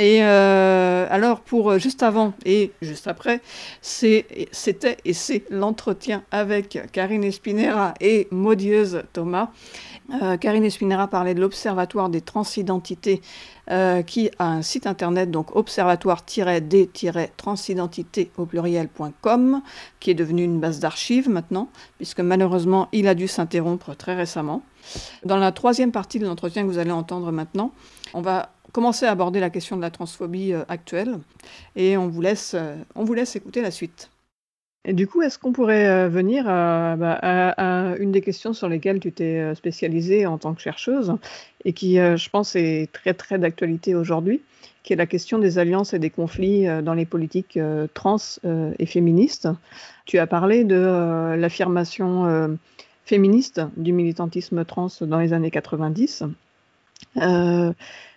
Et euh, alors, pour juste avant et juste après, c'était et c'est l'entretien avec Karine Espinera et Maudieuse Thomas. Euh, Karine Espinera parlait de l'Observatoire des transidentités euh, qui a un site internet, donc observatoire-d-transidentité au pluriel.com, qui est devenu une base d'archives maintenant, puisque malheureusement il a dû s'interrompre très récemment. Dans la troisième partie de l'entretien que vous allez entendre maintenant, on va commencer à aborder la question de la transphobie euh, actuelle et on vous laisse, on vous laisse écouter la suite. Et du coup, est-ce qu'on pourrait euh, venir bah, à, une des questions sur lesquelles tu t'es euh, spécialisée en tant que chercheuse et qui, euh, je pense, est très très d'actualité aujourd'hui, qui est la question des alliances et des conflits dans les politiques trans et féministes. Tu as parlé de l'affirmation féministe du militantisme trans dans les années 90.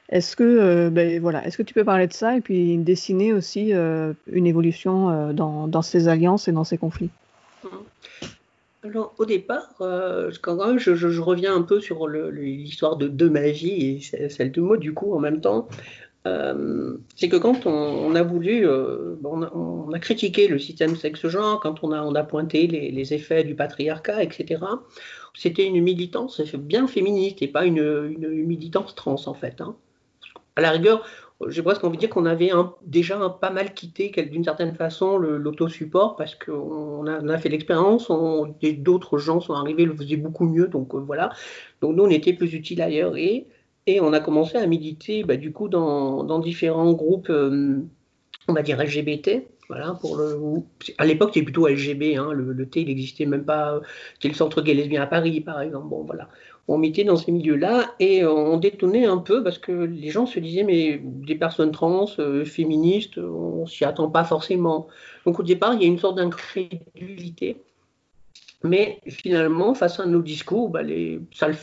Est-ce que, euh, ben, voilà, est-ce que tu peux parler de ça et puis dessiner aussi euh, une évolution euh, dans, ces alliances et dans ces conflits? Mmh. alors, au départ, quand même, je, reviens un peu sur l'histoire de, de, ma vie et celle de moi, du coup, en même temps. c'est que quand on, a voulu, on, a, critiqué le système sexe-genre, quand on a, pointé les, effets du patriarcat, etc., c'était une militance bien féministe et pas une, une militance trans, en fait. Hein à la rigueur, j'ai presque envie de dire qu'on avait déjà pas mal quitté d'une certaine façon l'autosupport parce qu'on a, fait l'expérience, d'autres gens sont arrivés, le faisaient beaucoup mieux, donc euh, voilà. Donc nous, on était plus utile ailleurs et, on a commencé à militer bah, du coup dans, différents groupes, euh, on va dire LGBT. Voilà, pour le, à l'époque, c'était plutôt LGB, hein, le, T, il n'existait même pas. C'était le centre gay lesbien à Paris, par exemple. Bon, voilà on mettait dans ces milieux-là et on détonnait un peu parce que les gens se disaient mais des personnes trans, euh, féministes, on s'y attend pas forcément. Donc au départ, il y a une sorte d'incrédulité. Mais finalement, face à nos discours, bah, ça, le,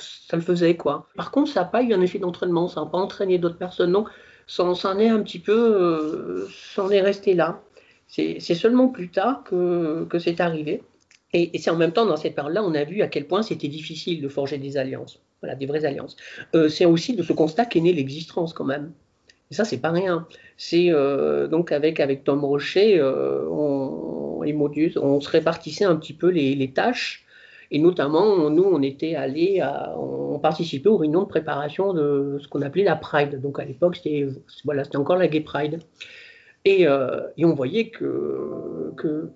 faisait. quoi. Par contre, ça n'a pas eu un effet d'entraînement, ça n'a pas entraîné d'autres personnes. Donc, ça, en est un petit peu, euh, ça en est resté là. C'est seulement plus tard que c'est arrivé. Et, c'est en même temps, dans cette période-là, on a vu à quel point c'était difficile de forger des alliances, voilà, des vraies alliances. Euh, c'est aussi de ce constat qu'est née l'existence, quand même. Et ça, c'est pas rien. C'est euh, donc avec, Tom Rocher euh, on, et Modius, on se répartissait un petit peu les, tâches. Et notamment, nous, on était allés, on participait aux réunions de préparation de ce qu'on appelait la Pride. Donc à l'époque, c'était voilà, encore la Gay Pride. Et, et on voyait que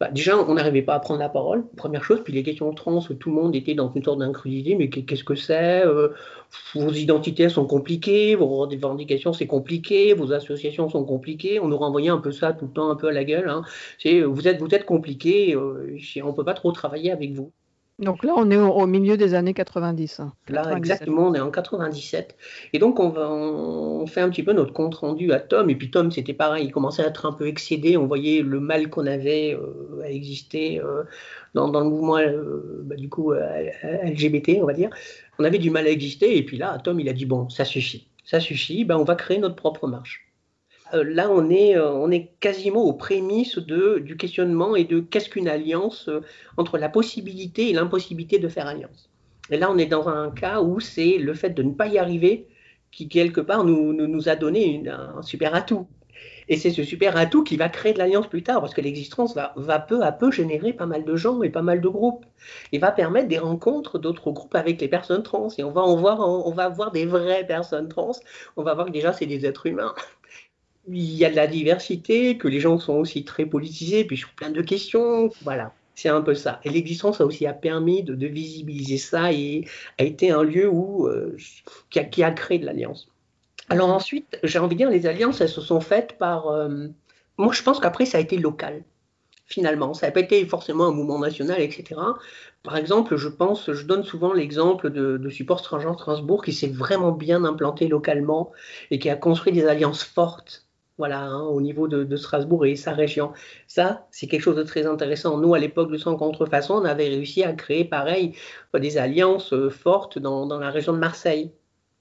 bah, déjà, on n'arrivait pas à prendre la parole, première chose. Puis les questions trans, tout le monde était dans une sorte d'incrédulité. Mais qu'est-ce que c'est euh, Vos identités sont compliquées, vos revendications c'est compliqué, vos associations sont compliquées. On nous renvoyait un peu ça tout le temps, un peu à la gueule. Hein. Vous êtes, vous êtes compliqué, euh, on ne peut pas trop travailler avec vous. Donc là, on est au, milieu des années 90. Hein. Là, exactement, on est en 97. Et donc, on, va, on fait un petit peu notre compte rendu à Tom. Et puis, Tom, c'était pareil, il commençait à être un peu excédé. On voyait le mal qu'on avait euh, à exister euh, dans, le mouvement, euh, bah, du coup, LGBT, on va dire. On avait du mal à exister. Et puis là, Tom, il a dit bon, ça suffit. Ça suffit, bah, on va créer notre propre marche. Euh, là, on est, euh, on est quasiment aux prémices du questionnement et de qu'est-ce qu'une alliance euh, entre la possibilité et l'impossibilité de faire alliance. Et là, on est dans un cas où c'est le fait de ne pas y arriver qui, quelque part, nous, a donné un super atout. Et c'est ce super atout qui va créer de l'alliance plus tard, parce que l'existence va, va, peu à peu générer pas mal de gens et pas mal de groupes. Et va permettre des rencontres d'autres groupes avec les personnes trans. Et on va en voir, on va voir des vraies personnes trans. On va voir que déjà, c'est des êtres humains il y a de la diversité, que les gens sont aussi très politisés, puis sur plein de questions. Voilà, c'est un peu ça. Et l'existence a aussi a permis de, visibiliser ça et a été un lieu où, euh, qui, a, créé de l'alliance. Alors ensuite, j'ai envie de dire, les alliances, elles se sont faites par... Euh, moi, je pense qu'après, ça a été local, finalement. Ça n'a pas été forcément un mouvement national, etc. Par exemple, je pense, je donne souvent l'exemple de, de Support Strasbourg qui s'est vraiment bien implanté localement et qui a construit des alliances fortes voilà, hein, au niveau de, Strasbourg et sa région. Ça, c'est quelque chose de très intéressant. Nous, à l'époque de Sans Contrefaçon, on avait réussi à créer, pareil, des alliances euh, fortes dans, la région de Marseille.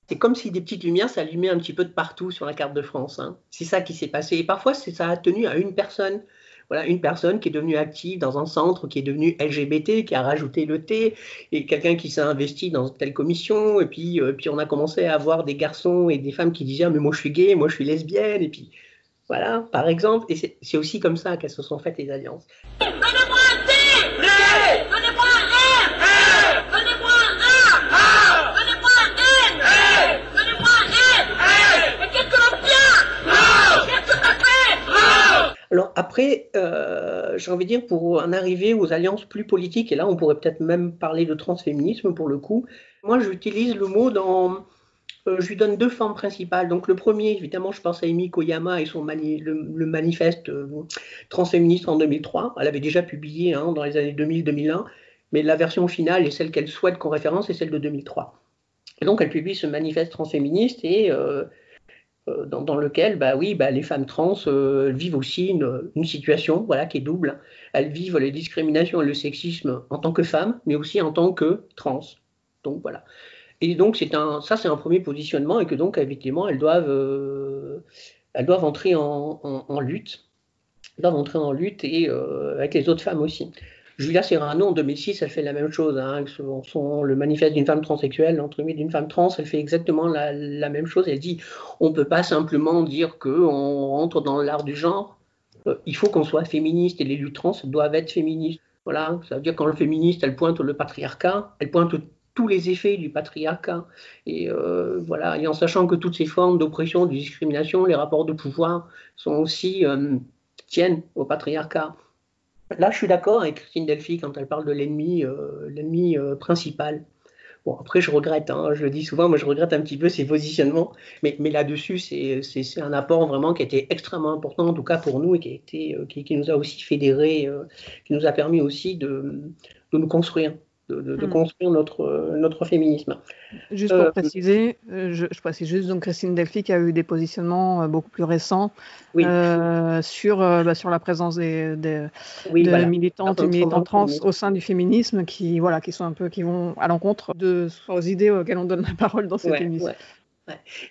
C'est comme si des petites lumières s'allumaient un petit peu de partout sur la carte de France. Hein. C'est ça qui s'est passé. Et parfois, ça a tenu à une personne. voilà, une personne qui est devenue active dans un centre, qui est devenu LGBT, qui a rajouté le T, et quelqu'un qui s'est investi dans telle commission, et puis, euh, puis on a commencé à avoir des garçons et des femmes qui disaient ah, mais moi je suis gay, moi je suis lesbienne, et puis voilà, par exemple, et c'est aussi comme ça qu'elles se sont faites les alliances. Alors après, euh, j'ai envie de dire, pour en arriver aux alliances plus politiques, et là on pourrait peut-être même parler de transféminisme pour le coup, moi j'utilise le mot dans... Euh, je lui donne deux formes principales. Donc le premier, évidemment, je pense à Amy Koyama et son le, manifeste euh, transféministe en 2003. Elle avait déjà publié hein, dans les années 2000-2001, mais la version finale et celle qu'elle souhaite qu'on référence est celle de 2003. Et donc elle publie ce manifeste transféministe et euh, dans, lequel, bah oui, bah, les femmes trans vivent aussi une, situation, voilà, qui est double. Elles vivent les discriminations et le sexisme en tant que femmes, mais aussi en tant que trans. Donc voilà. Et donc c'est un, ça c'est un premier positionnement et que donc effectivement elles doivent, euh, elles doivent entrer en, lutte, elles doivent entrer en lutte et avec les autres femmes aussi. Julia Serrano, en 2006, elle fait la même chose. Hein, son, le manifeste d'une femme transsexuelle, l'entremise d'une femme trans, elle fait exactement la, même chose. Elle dit on ne peut pas simplement dire qu'on rentre dans l'art du genre. Euh, il faut qu'on soit féministe et les luttes trans doivent être féministes. Voilà, ça veut dire quand le féministe, elle pointe le patriarcat, elle pointe tous les effets du patriarcat. Et euh, voilà, et en sachant que toutes ces formes d'oppression, de discrimination, les rapports de pouvoir sont aussi euh, tiennent au patriarcat. Là, je suis d'accord avec Christine Delphi quand elle parle de l'ennemi, euh, l'ennemi euh, principal. Bon, après, je regrette, hein, je le dis souvent, moi je regrette un petit peu ces positionnements, mais, là-dessus, c'est, un apport vraiment qui a été extrêmement important, en tout cas pour nous, et qui, a été, qui, nous a aussi fédérés, qui nous a permis aussi de nous construire de, hmm. construire notre, notre féminisme. Juste pour euh, préciser, euh, je, je, précise juste donc Christine Delphi qui a eu des positionnements euh, beaucoup plus récents sur, bah, sur la présence des, des de militantes et militants trans au sein du féminisme qui, voilà, qui sont un peu qui vont à l'encontre de aux idées auxquelles on donne la parole dans cette émission.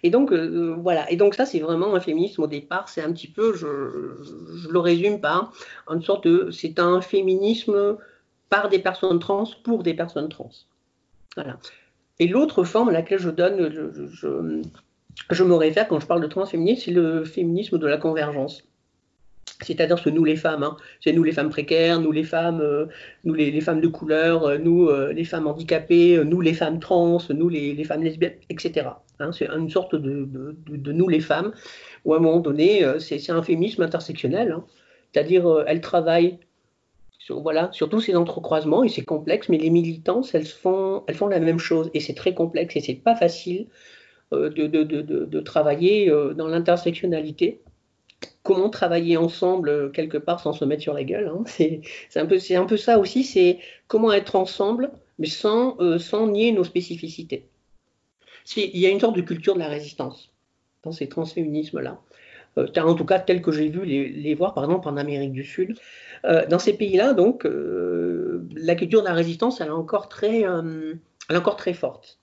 Et donc, voilà. Et donc, ça, c'est vraiment un féminisme au départ. C'est un petit peu, je, je, le résume par une sorte de. C'est un féminisme par des personnes trans pour des personnes trans. Voilà. Et l'autre forme à laquelle je donne, je, me réfère quand je parle de transféminisme, c'est le féminisme de la convergence. C'est-à-dire que nous les femmes, hein, c'est nous les femmes précaires, nous les femmes, euh, nous les, femmes de couleur, euh, nous euh, les femmes handicapées, nous les femmes trans, nous les, femmes lesbiennes, etc. Hein, c'est une sorte de, nous les femmes, où à un moment donné, c'est un féminisme intersectionnel. Hein. C'est-à-dire, elles travaillent voilà, surtout ces entrecroisements, et c'est complexe, mais les militances, elles font, elles font la même chose, et c'est très complexe, et c'est pas facile euh, de, de, de, de, travailler euh, dans l'intersectionnalité. Comment travailler ensemble euh, quelque part sans se mettre sur la gueule hein. C'est un, peu, un peu ça aussi, c'est comment être ensemble, mais sans, sans nier nos spécificités. Il y a une sorte de culture de la résistance dans ces transféminismes-là. En tout cas, tel que j'ai vu les, voir, par exemple, en Amérique du Sud. Euh, dans ces pays-là, donc, euh, la culture de la résistance, elle est encore très, euh, elle est encore très forte.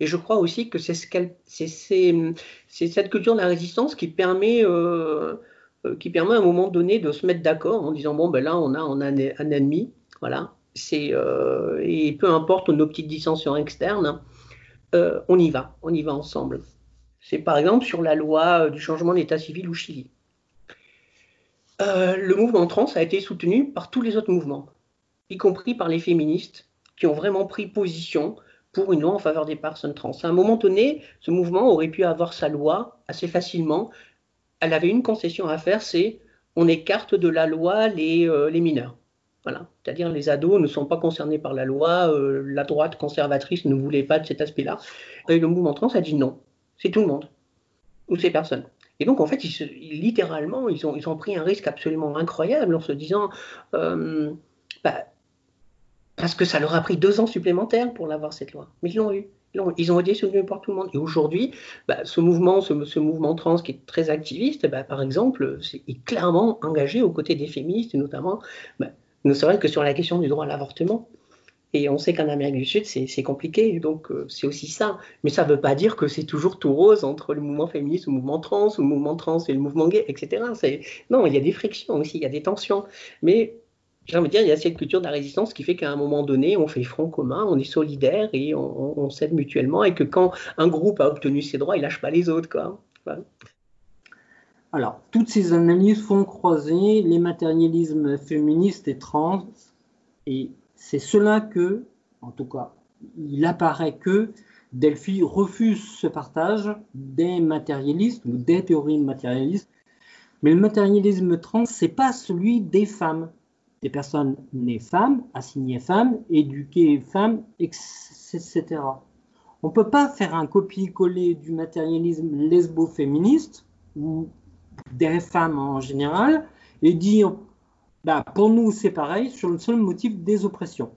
Et je crois aussi que c'est ce c'est, cette culture de la résistance qui permet, qui permet à un moment donné de se mettre d'accord en disant bon ben là on a, un, ennemi, voilà. Et peu importe nos petites dissensions externes, on y va, on y va ensemble. C'est par exemple sur la loi du changement d'état civil au Chili. Euh, le mouvement trans a été soutenu par tous les autres mouvements, y compris par les féministes, qui ont vraiment pris position pour une loi en faveur des personnes trans. À un moment donné, ce mouvement aurait pu avoir sa loi assez facilement. Elle avait une concession à faire, c'est on écarte de la loi les, euh, mineurs. Voilà. C'est-à-dire les ados ne sont pas concernés par la loi, euh, la droite conservatrice ne voulait pas de cet aspect-là. Et le mouvement trans a dit non, c'est tout le monde, ou ces personnes. Et donc, en fait, littéralement, ils ont, pris un risque absolument incroyable en se disant, euh, bah, parce que ça leur a pris deux ans supplémentaires pour l'avoir, cette loi. Mais ils l'ont eu. Ils ont été soutenus par tout le monde. Et aujourd'hui, bah, ce mouvement, ce, mouvement trans qui est très activiste, bah, par exemple, est clairement engagé aux côtés des féministes, notamment, ne serait-ce que sur la question du droit à l'avortement. Et on sait qu'en Amérique du Sud, c'est compliqué, donc euh, c'est aussi ça. Mais ça ne veut pas dire que c'est toujours tout rose entre le mouvement féministe ou le mouvement trans, ou le mouvement trans et le mouvement gay, etc. Non, il y a des frictions aussi, il y a des tensions. Mais j'ai envie de dire, il y a cette culture de la résistance qui fait qu'à un moment donné, on fait front commun, on est solidaire et on, s'aide mutuellement, et que quand un groupe a obtenu ses droits, il lâche pas les autres. Quoi. Alors, toutes ces analyses font croiser les matérialismes féministes et trans, et c'est cela que, en tout cas, il apparaît que Delphi refuse ce partage des matérialistes ou des théories matérialistes. Mais le matérialisme trans, c'est pas celui des femmes, des personnes nées femmes, assignées femmes, éduquées femmes, etc. On ne peut pas faire un copier-coller du matérialisme lesbo-féministe ou des femmes en général et dire bah, pour nous, c'est pareil sur le seul motif des oppressions.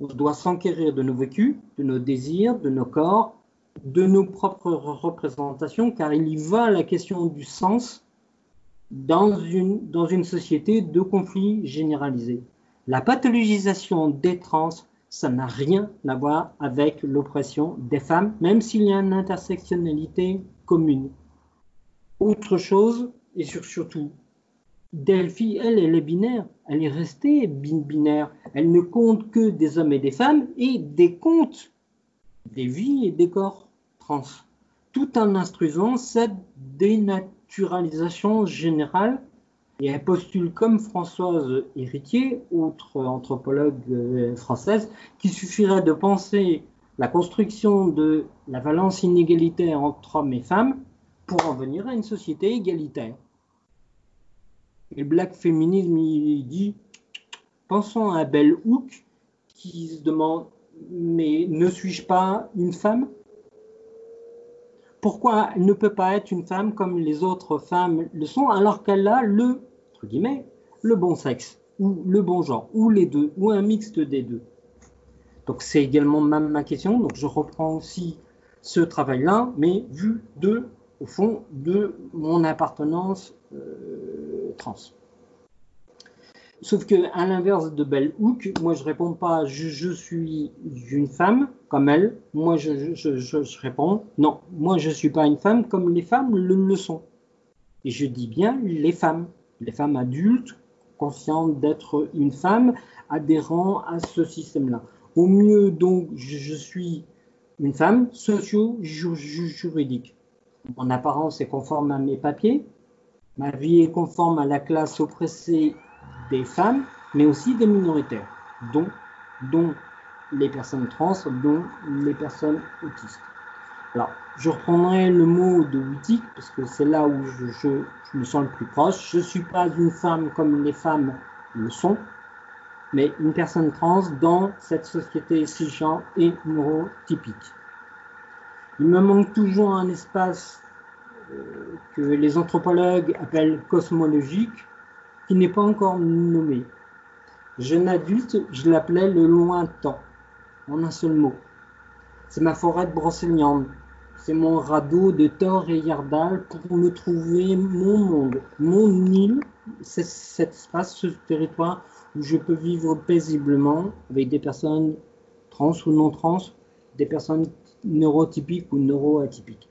On doit s'enquérir de nos vécus, de nos désirs, de nos corps, de nos propres représentations, car il y va la question du sens dans une, dans une société de conflits généralisés. La pathologisation des trans, ça n'a rien à voir avec l'oppression des femmes, même s'il y a une intersectionnalité commune. Autre chose, et surtout Delphi, elle, elle est binaire. Elle est restée binaire. Elle ne compte que des hommes et des femmes et des comptes des vies et des corps trans. Tout en instruisant cette dénaturalisation générale. Et elle postule comme Françoise Héritier, autre anthropologue euh, française, qu'il suffirait de penser la construction de la valence inégalitaire entre hommes et femmes pour en venir à une société égalitaire. Et le black féminisme, il dit, pensons à Belle Hook qui se demande, mais ne suis-je pas une femme? Pourquoi elle ne peut pas être une femme comme les autres femmes le sont, alors qu'elle a le bon sexe, ou le bon genre, ou les deux, ou un mixte des deux? Donc c'est également ma, ma question, donc je reprends aussi ce travail-là, mais vu de, au fond, de mon appartenance euh, trans. Sauf que à l'inverse de Bell Hook, moi je réponds pas je, suis une femme comme elle. Moi je, réponds non, moi je suis pas une femme comme les femmes le, le sont. Et je dis bien les femmes, les femmes adultes conscientes d'être une femme, adhérant à ce système-là. Au mieux donc je, suis une femme socio-juridique. Mon apparence est conforme à mes papiers, Ma vie est conforme à la classe oppressée des femmes, mais aussi des minoritaires, dont, dont les personnes trans, dont les personnes autistes. Alors, je reprendrai le mot de Wittig, parce que c'est là où je, me sens le plus proche. Je ne suis pas une femme comme les femmes le sont, mais une personne trans dans cette société cisgenre et neurotypique. Il me manque toujours un espace que les anthropologues appellent cosmologique, qui n'est pas encore nommé. Jeune adulte, je l'appelais le lointain, en un seul mot. C'est ma forêt de c'est mon radeau de Thor et Yardal pour me trouver mon monde, mon île, c'est cet espace, ce territoire où je peux vivre paisiblement avec des personnes trans ou non trans, des personnes neurotypiques ou neuroatypiques.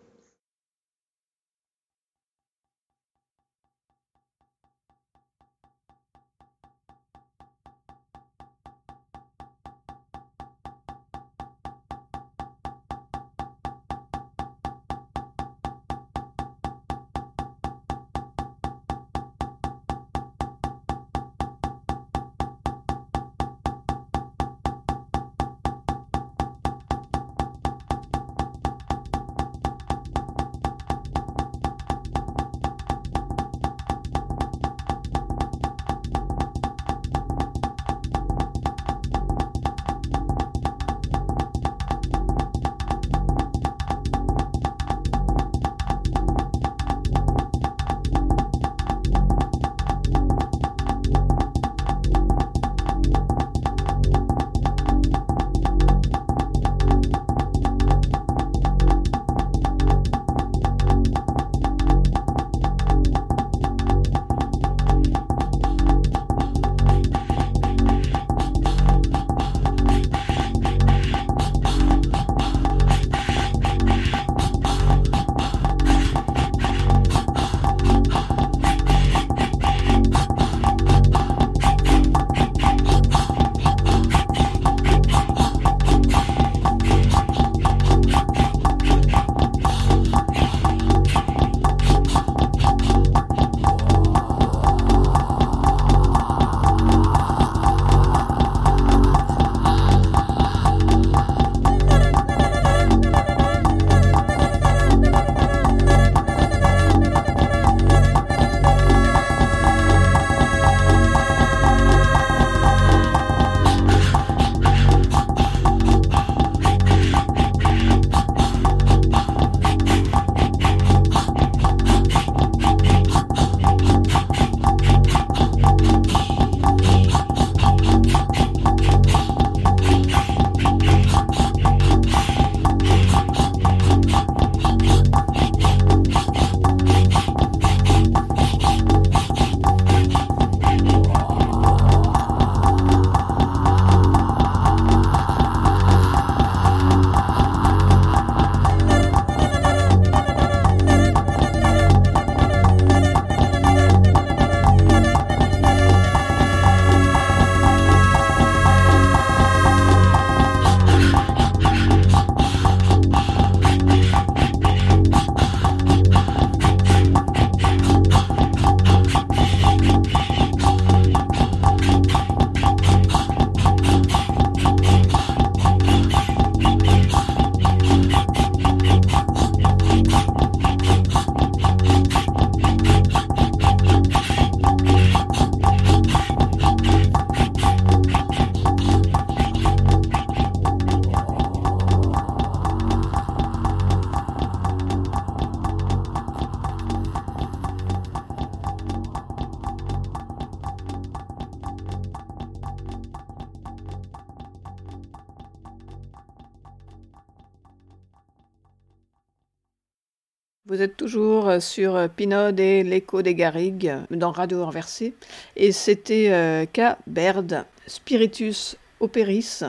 Vous êtes toujours sur Pinode et l'écho des Garrigues dans Radio Renversé. Et c'était K. Baird, Spiritus Operis,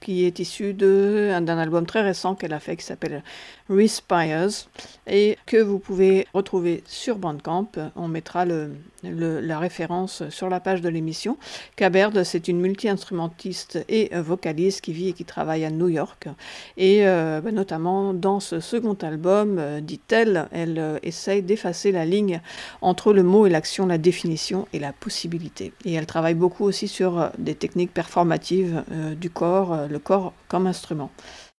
qui est issu d'un album très récent qu'elle a fait qui s'appelle Respires et que vous pouvez retrouver sur Bandcamp. On mettra la référence sur la page de l'émission. Caberd, c'est une multi-instrumentiste et vocaliste qui vit et qui travaille à New York. Et euh, bah, notamment dans ce second album, euh, dit-elle, elle euh, essaye d'effacer la ligne entre le mot et l'action, la définition et la possibilité. Et elle travaille beaucoup aussi sur des techniques performatives du corps, le corps comme instrument.